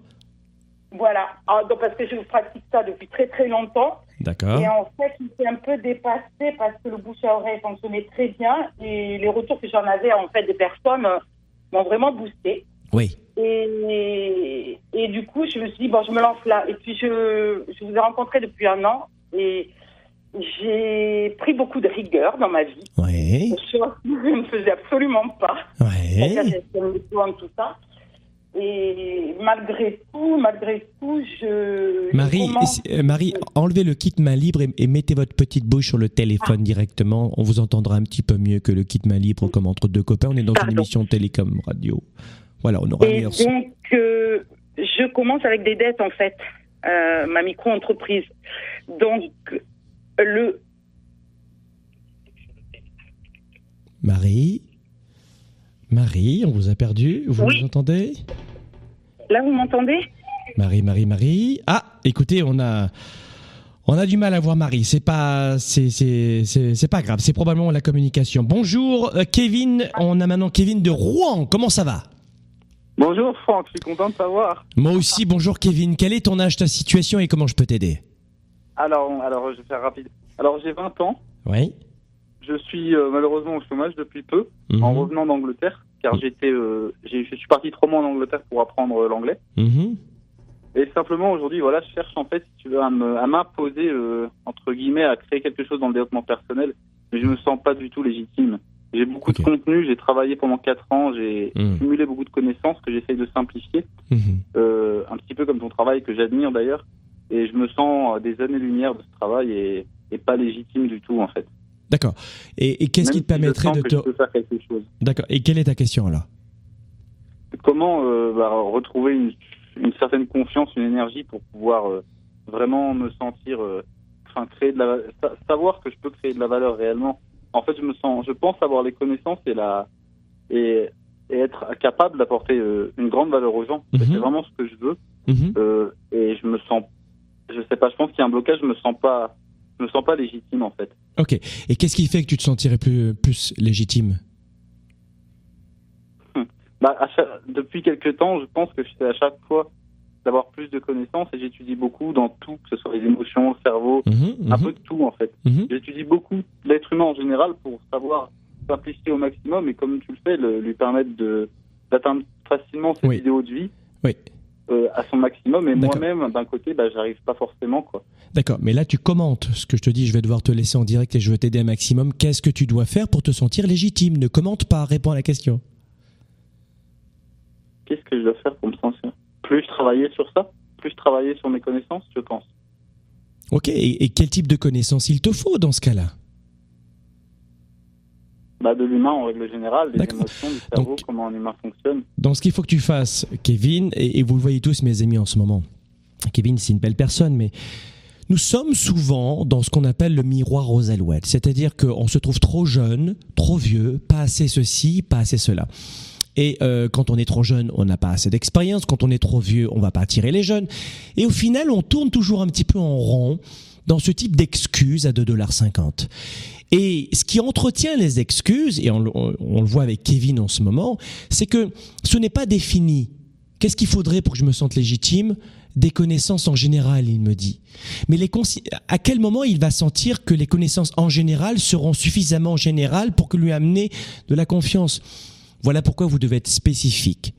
Speaker 6: Voilà, ah, donc parce que je pratique ça depuis très très longtemps.
Speaker 1: D'accord.
Speaker 6: Et en fait, il s'est un peu dépassé parce que le bouche à oreille fonctionnait très bien et les retours que j'en avais en fait des personnes euh, m'ont vraiment boosté.
Speaker 1: Oui.
Speaker 6: Et, et, du coup, je me suis dit, bon, je me lance là. Et puis, je, je vous ai rencontré depuis un an et j'ai pris beaucoup de rigueur dans ma vie.
Speaker 1: Oui.
Speaker 6: je *laughs* ne faisais absolument pas.
Speaker 1: Oui.
Speaker 6: tout ça. Et malgré tout, malgré tout, je.
Speaker 1: Marie, euh, Marie, enlevez le kit main libre et, mettez votre petite bouche sur le téléphone ah. directement. On vous entendra un petit peu mieux que le kit main libre comme entre deux copains. On est dans une émission télécom radio. Voilà, on aura
Speaker 6: Et donc, euh, je commence avec des dettes en fait, euh, ma micro-entreprise. Donc, Le.
Speaker 1: Marie Marie, on vous a perdu Vous nous entendez
Speaker 6: Là, vous m'entendez?
Speaker 1: Marie, Marie, Marie. Ah, écoutez, on a. On a du mal à voir Marie. C'est pas, c'est, c'est, pas grave. C'est probablement la communication. Bonjour, euh, Kevin. On a maintenant Kevin de Rouen. Comment ça va?
Speaker 7: Bonjour Franck, je suis content de savoir.
Speaker 1: Moi aussi, bonjour Kevin. Quel est ton âge, ta situation et comment je peux t'aider?
Speaker 7: Alors, alors, je vais faire rapide. Alors, j'ai 20 ans.
Speaker 1: Oui.
Speaker 7: Je suis euh, malheureusement au chômage depuis peu,
Speaker 1: Mhm.
Speaker 7: en revenant d'Angleterre, car j'étais, euh, je suis parti trois mois en Angleterre pour apprendre euh, l'anglais.
Speaker 1: Mhm.
Speaker 7: Et simplement aujourd'hui, voilà, je cherche en fait, si tu veux, à m'imposer euh, entre guillemets, à créer quelque chose dans le développement personnel, mais je me sens pas du tout légitime. J'ai beaucoup de contenu, j'ai travaillé pendant quatre ans, j'ai
Speaker 1: Mhm.
Speaker 7: cumulé beaucoup de connaissances que j'essaye de simplifier,
Speaker 1: Mhm.
Speaker 7: un petit peu comme ton travail que j'admire d'ailleurs, et je me sens à des années-lumière de ce travail et, et pas légitime du tout en fait.
Speaker 1: D'accord. Et, et qu'est-ce qui te permettrait de te.
Speaker 7: je peux faire quelque chose.
Speaker 1: D'accord. Et quelle est ta question alors?
Speaker 7: Comment euh, bah, retrouver une, une certaine confiance, une énergie pour pouvoir euh, vraiment me sentir, euh, enfin créer de la, sa- savoir que je peux créer de la valeur réellement? En fait, je me sens, je pense avoir les connaissances et la et, et être capable d'apporter une grande valeur aux gens.
Speaker 1: Mhm.
Speaker 7: C'est vraiment ce que je veux.
Speaker 1: Mhm.
Speaker 7: Et je me sens, je sais pas, je pense qu'il y a un blocage. Je me sens pas, je me sens pas légitime en fait.
Speaker 1: Ok. Et qu'est-ce qui fait que tu te sentirais plus, plus légitime?
Speaker 7: Bah, à chaque- depuis quelques temps, je pense que j'essaie à chaque fois d'avoir plus de connaissances et j'étudie beaucoup dans tout, que ce soit les émotions, le cerveau,
Speaker 1: Mhm,
Speaker 7: un
Speaker 1: mhm.
Speaker 7: peu de tout en fait.
Speaker 1: Mhm.
Speaker 7: J'étudie beaucoup l'être humain en général pour savoir simplifier au maximum et comme tu le fais, le- lui permettre de d'atteindre facilement ses
Speaker 1: Oui.
Speaker 7: idéaux de vie
Speaker 1: Oui.
Speaker 7: Euh, à son maximum. Et moi-même, d'un côté, bah, j'arrive pas forcément quoi.
Speaker 1: D'accord, mais là tu commentes ce que je te dis, je vais devoir te laisser en direct et je vais t'aider un maximum. Qu'est-ce que tu dois faire pour te sentir légitime? Ne commente pas, réponds à la question.
Speaker 7: Qu'est-ce que je dois faire pour me sentir? Plus travailler sur ça, plus travailler sur mes connaissances, je pense.
Speaker 1: Ok, et, et quel type de connaissances il te faut dans ce cas-là?
Speaker 7: Bah, de l'humain en règle générale, des émotions, du cerveau, comment un humain fonctionne.
Speaker 1: Donc ce qu'il faut que tu fasses, Kevin, et, et vous le voyez tous mes amis en ce moment, Kevin c'est une belle personne, mais nous sommes souvent dans ce qu'on appelle le miroir aux alouettes, c'est-à-dire qu'on se trouve trop jeune, trop vieux, pas assez ceci, pas assez cela. Et euh, quand on est trop jeune, on n'a pas assez d'expérience. Quand on est trop vieux, on va pas attirer les jeunes. Et au final, on tourne toujours un petit peu en rond dans ce type d'excuses à 2,50$. Et ce qui entretient les excuses, et on, le- voit avec Kevin en ce moment, c'est que ce n'est pas défini. Qu'est-ce qu'il faudrait pour que je me sente légitime? Des connaissances en général, il me dit. Mais les à quel moment il va sentir que les connaissances en général seront suffisamment générales pour que lui amener de la confiance? Voilà pourquoi vous devez être spécifique.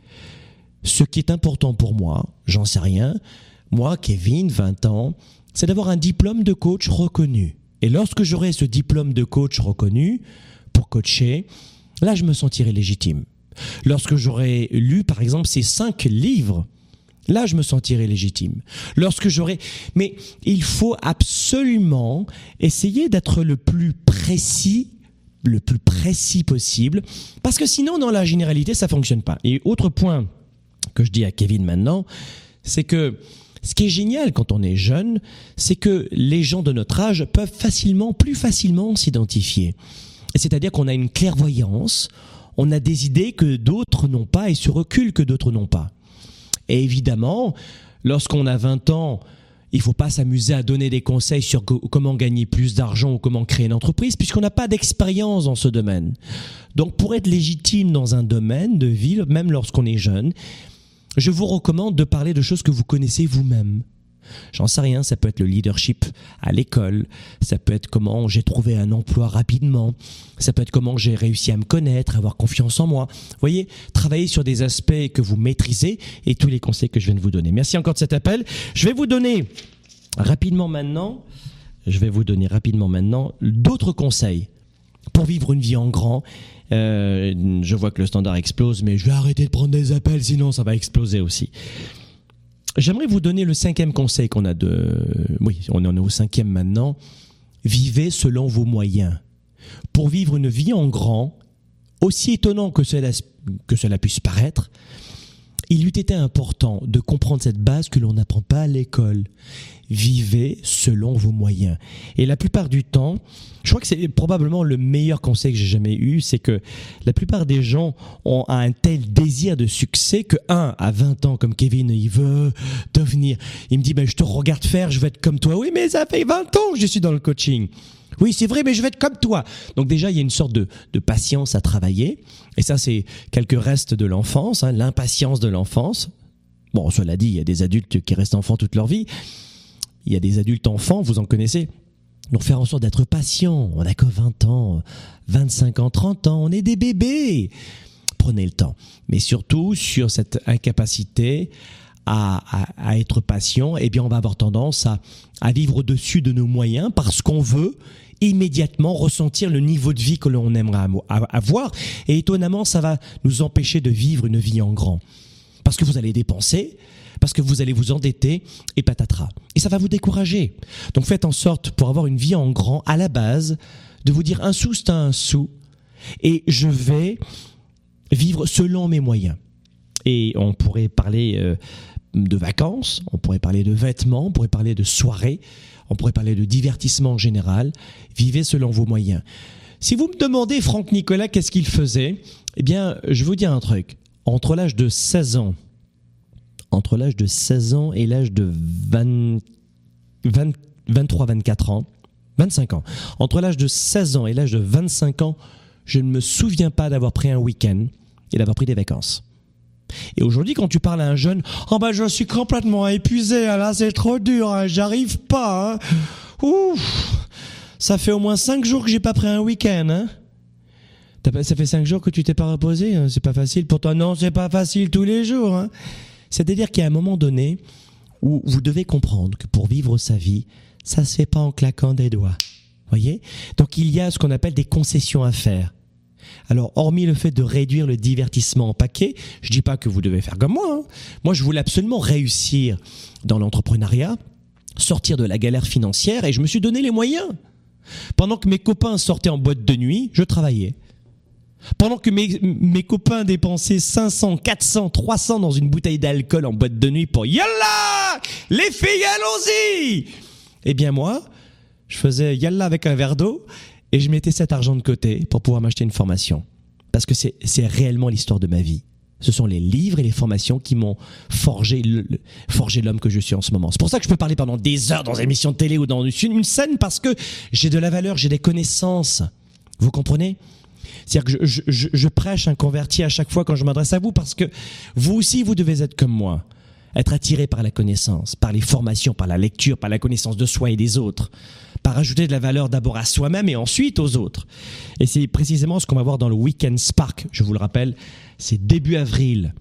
Speaker 1: Ce qui est important pour moi, j'en sais rien, moi, Kevin, 20 ans, c'est d'avoir un diplôme de coach reconnu. Et lorsque j'aurai ce diplôme de coach reconnu pour coacher, là, je me sentirai légitime. Lorsque j'aurai lu, par exemple, ces cinq livres, là, je me sentirai légitime. Lorsque j'aurai, mais il faut absolument essayer d'être le plus précis le plus précis possible, parce que sinon, dans la généralité, ça fonctionne pas. Et autre point que je dis à Kevin maintenant, c'est que ce qui est génial quand on est jeune, c'est que les gens de notre âge peuvent facilement, plus facilement s'identifier. C'est-à-dire qu'on a une clairvoyance, on a des idées que d'autres n'ont pas et ce recul que d'autres n'ont pas. Et évidemment, lorsqu'on a 20 ans, il faut pas s'amuser à donner des conseils sur co- comment gagner plus d'argent ou comment créer une entreprise puisqu'on n'a pas d'expérience dans ce domaine. Donc pour être légitime dans un domaine de vie, même lorsqu'on est jeune, je vous recommande de parler de choses que vous connaissez vous-même. J'en sais rien, ça peut être le leadership à l'école, ça peut être comment j'ai trouvé un emploi rapidement, ça peut être comment j'ai réussi à me connaître, avoir confiance en moi. Voyez, travailler sur des aspects que vous maîtrisez et tous les conseils que je viens de vous donner. Merci encore de cet appel. Je vais vous donner rapidement maintenant d'autres conseils pour vivre une vie en grand. Euh, je vois que le standard explose, mais je vais arrêter de prendre des appels, sinon ça va exploser aussi. J'aimerais vous donner le cinquième conseil qu'on a de... Oui, on en est au cinquième maintenant. Vivez selon vos moyens. Pour vivre une vie en grand, aussi étonnant que cela, que cela puisse paraître, il eût été important de comprendre cette base que l'on n'apprend pas à l'école. Vivez selon vos moyens. Et la plupart du temps, je crois que c'est probablement le meilleur conseil que j'ai jamais eu, c'est que la plupart des gens ont un tel désir de succès que un, à 20 ans, comme Kevin, il veut devenir, il me dit, ben, je te regarde faire, je veux être comme toi. Oui, mais ça fait 20 ans que je suis dans le coaching. Oui, c'est vrai, mais je vais être comme toi. Donc déjà, il y a une sorte de, patience à travailler. Et ça, c'est quelques restes de l'enfance, hein, l'impatience de l'enfance. Bon, cela dit, il y a des adultes qui restent enfants toute leur vie. Il y a des adultes enfants, vous en connaissez. Donc faire en sorte d'être patient. On n'a que 20 ans, 25 ans, 30 ans. On est des bébés. Prenez le temps. Mais surtout sur cette incapacité à, être patient, eh bien on va avoir tendance à, à vivre au-dessus de nos moyens parce qu'on veut immédiatement ressentir le niveau de vie que l'on aimerait avoir. Et étonnamment, ça va nous empêcher de vivre une vie en grand. Parce que vous allez dépenser, parce que vous allez vous endetter, et patatras. Et ça va vous décourager. Donc faites en sorte, pour avoir une vie en grand, à la base, de vous dire un sou, c'est un sou. Et je vais vivre selon mes moyens. Et on pourrait parler euh, de vacances, on pourrait parler de vêtements, on pourrait parler de soirées, on pourrait parler de divertissement en général. Vivez selon vos moyens. Si vous me demandez, Franck Nicolas, qu'est-ce qu'il faisait? Eh bien, je vous dire un truc. Entre l'âge de 16 ans, entre l'âge de 16 ans et l'âge de 23-24 ans, 25 ans, entre l'âge de 16 ans et l'âge de 25 ans, je ne me souviens pas d'avoir pris un week-end et d'avoir pris des vacances. Et aujourd'hui, quand tu parles à un jeune, oh ben je suis complètement épuisé, hein, là c'est trop dur, hein, j'arrive pas. Hein. Ouf, ça fait au moins cinq jours que j'ai pas pris un week-end. Hein. Ça fait cinq jours que tu t'es pas reposé, hein. c'est pas facile pour toi. Non, c'est pas facile tous les jours. Hein. C'est-à-dire qu'il y a un moment donné où vous devez comprendre que pour vivre sa vie, ça se fait pas en claquant des doigts. Voyez? Donc il y a ce qu'on appelle des concessions à faire. Alors, hormis le fait de réduire le divertissement en paquet, je dis pas que vous devez faire comme moi. Hein. Moi, je voulais absolument réussir dans l'entrepreneuriat, sortir de la galère financière, et je me suis donné les moyens. Pendant que mes copains sortaient en boîte de nuit, je travaillais. Pendant que mes, copains dépensaient 500, 400, 300 dans une bouteille d'alcool en boîte de nuit pour Yalla Les filles, allons-y Eh bien moi, je faisais Yalla avec un verre d'eau et je mettais cet argent de côté pour pouvoir m'acheter une formation. Parce que c'est réellement l'histoire de ma vie. Ce sont les livres et les formations qui m'ont forgé l'homme que je suis en ce moment. C'est pour ça que je peux parler pendant des heures dans une émission de télé ou dans une scène parce que j'ai de la valeur, j'ai des connaissances. Vous comprenez? C'est-à-dire que je, prêche un converti à chaque fois quand je m'adresse à vous parce que vous aussi, vous devez être comme moi. Être attiré par la connaissance, par les formations, par la lecture, par la connaissance de soi et des autres par ajouter de la valeur d'abord à soi-même et ensuite aux autres. Et c'est précisément ce qu'on va voir dans le Weekend Spark, je vous le rappelle, c'est début avril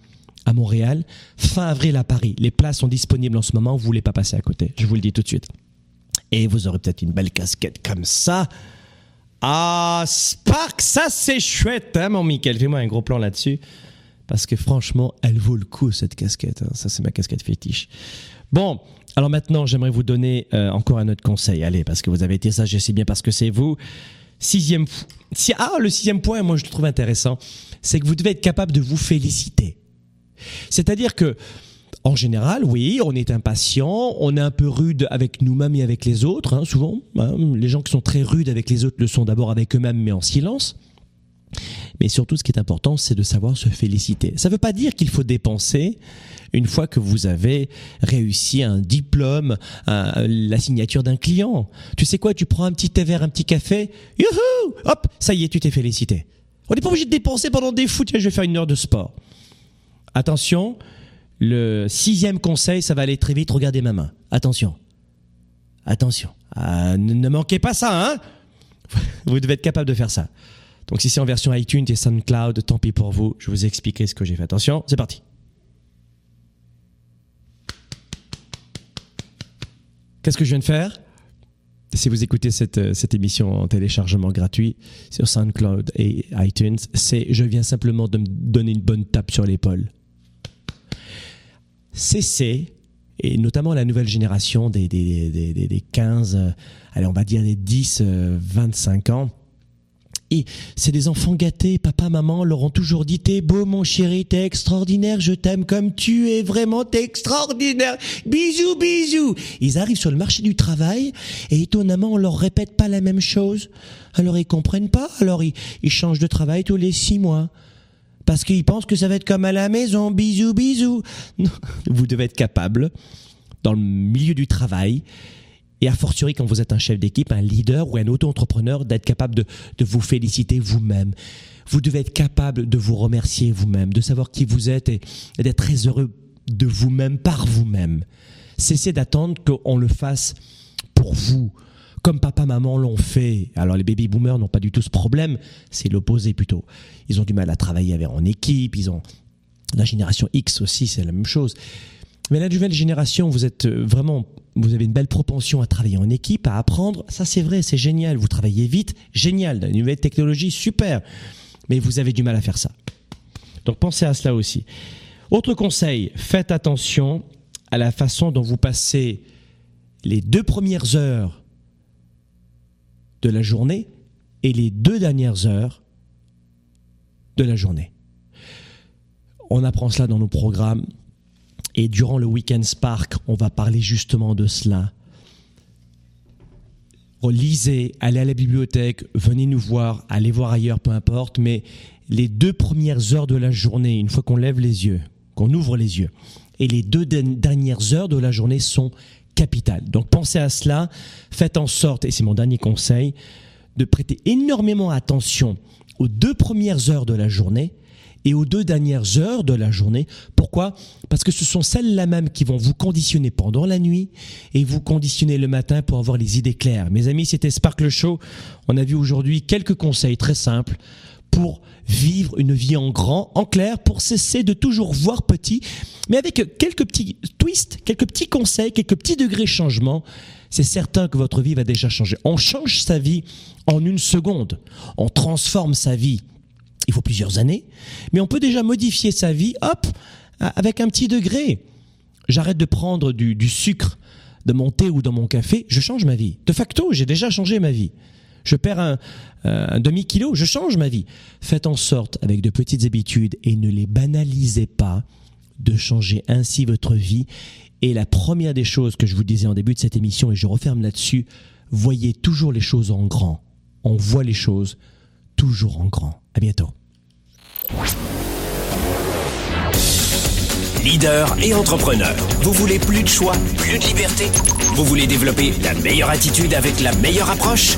Speaker 1: à Montréal, fin avril à Paris. Les places sont disponibles en ce moment, vous ne voulez pas passer à côté, je vous le dis tout de suite. Et vous aurez peut-être une belle casquette comme ça. Ah, Spark, ça c'est chouette, hein, mon Michael. Fais-moi un gros plan là-dessus. Parce que franchement, elle vaut le coup, cette casquette. Hein. Ça, c'est ma casquette fétiche. Bon, alors maintenant, j'aimerais vous donner euh, encore un autre conseil. Allez, parce que vous avez été sage, je sais bien parce que c'est vous. Sixième, si, ah, le sixième point, moi je le trouve intéressant, c'est que vous devez être capable de vous féliciter. C'est-à-dire que, en général, oui, on est impatient, on est un peu rude avec nous-mêmes et avec les autres, hein, souvent. Hein. les gens qui sont très rudes avec les autres le sont d'abord avec eux-mêmes, mais en silence. Mais surtout, ce qui est important, c'est de savoir se féliciter. Ça ne veut pas dire qu'il faut dépenser une fois que vous avez réussi un diplôme, la signature d'un client. Tu sais quoi, tu prends un petit thé vert, un petit café, youhou, hop, ça y est, tu t'es félicité. On n'est pas obligé de dépenser pendant des foot, je vais faire une heure de sport. Attention, le sixième conseil, ça va aller très vite, regardez ma main. Attention. Attention. Ah, ne manquez pas ça, hein *laughs* Vous devez être capable de faire ça. Donc si c'est en version iTunes et SoundCloud, tant pis pour vous, je vous expliquerai ce que j'ai fait. Attention, c'est parti. Qu'est-ce que je viens de faire? Si vous écoutez cette, cette émission en téléchargement gratuit sur SoundCloud et iTunes, c'est je viens simplement de me donner une bonne tape sur l'épaule. Cessez, et notamment la nouvelle génération des, des, des, des 15, allez, on va dire des 10, 25 ans, Et c'est des enfants gâtés. Papa, maman leur ont toujours dit T'es beau, mon chéri, t'es extraordinaire, je t'aime comme tu es, vraiment, t'es extraordinaire. Bisous, bisous. Ils arrivent sur le marché du travail et étonnamment, on leur répète pas la même chose. Alors ils comprennent pas. Alors ils, ils changent de travail tous les six mois. Parce qu'ils pensent que ça va être comme à la maison. Bisous, bisous. *laughs* Vous devez être capable, dans le milieu du travail, et a fortiori quand vous êtes un chef d'équipe, un leader ou un auto-entrepreneur, d'être capable de, vous féliciter vous-même. Vous devez être capable de vous remercier vous-même, de savoir qui vous êtes et, d'être très heureux de vous-même par vous-même. Cessez d'attendre qu'on le fasse pour vous, comme papa, maman l'ont fait. Alors les baby boomers n'ont pas du tout ce problème, c'est l'opposé plutôt. Ils ont du mal à travailler avec en équipe, ils ont la génération X aussi, c'est la même chose. Mais la nouvelle génération, vous êtes vraiment vous avez une belle propension à travailler en équipe, à apprendre. Ça, c'est vrai, c'est génial. Vous travaillez vite, génial. La nouvelle technologie, super. Mais vous avez du mal à faire ça. Donc pensez à cela aussi. Autre conseil, faites attention à la façon dont vous passez les deux premières heures de la journée et les deux dernières heures de la journée. On apprend cela dans nos programmes et durant le Weekend Spark, on va parler justement de cela. Lisez, allez à la bibliothèque, venez nous voir, allez voir ailleurs, peu importe, mais les deux premières heures de la journée, une fois qu'on lève les yeux, qu'on ouvre les yeux, et les deux dernières heures de la journée sont Donc pensez à cela, faites en sorte, et c'est mon dernier conseil, de prêter énormément attention aux deux premières heures de la journée et aux deux dernières heures de la journée. Pourquoi? Parce que ce sont celles-là même qui vont vous conditionner pendant la nuit et vous conditionner le matin pour avoir les idées claires. Mes amis, c'était Sparkle Show. On a vu aujourd'hui quelques conseils très simples pour vivre une vie en grand, en clair, pour cesser de toujours voir petit, mais avec quelques petits twists, quelques petits conseils, quelques petits degrés de changement, c'est certain que votre vie va déjà changer. On change sa vie en une seconde. On transforme sa vie il faut plusieurs années, mais on peut déjà modifier sa vie, hop, avec un petit degré. J'arrête de prendre du, sucre de mon thé ou dans mon café, je change ma vie. De facto, j'ai déjà changé ma vie. Je perds un, un demi-kilo, je change ma vie. Faites en sorte, avec de petites habitudes, et ne les banalisez pas, de changer ainsi votre vie. Et la première des choses que je vous disais en début de cette émission, et je referme là-dessus, voyez toujours les choses en grand. On voit les choses toujours en grand. À bientôt.
Speaker 2: Leader et entrepreneur, vous voulez plus de choix, plus de liberté? Vous voulez développer la meilleure attitude avec la meilleure approche?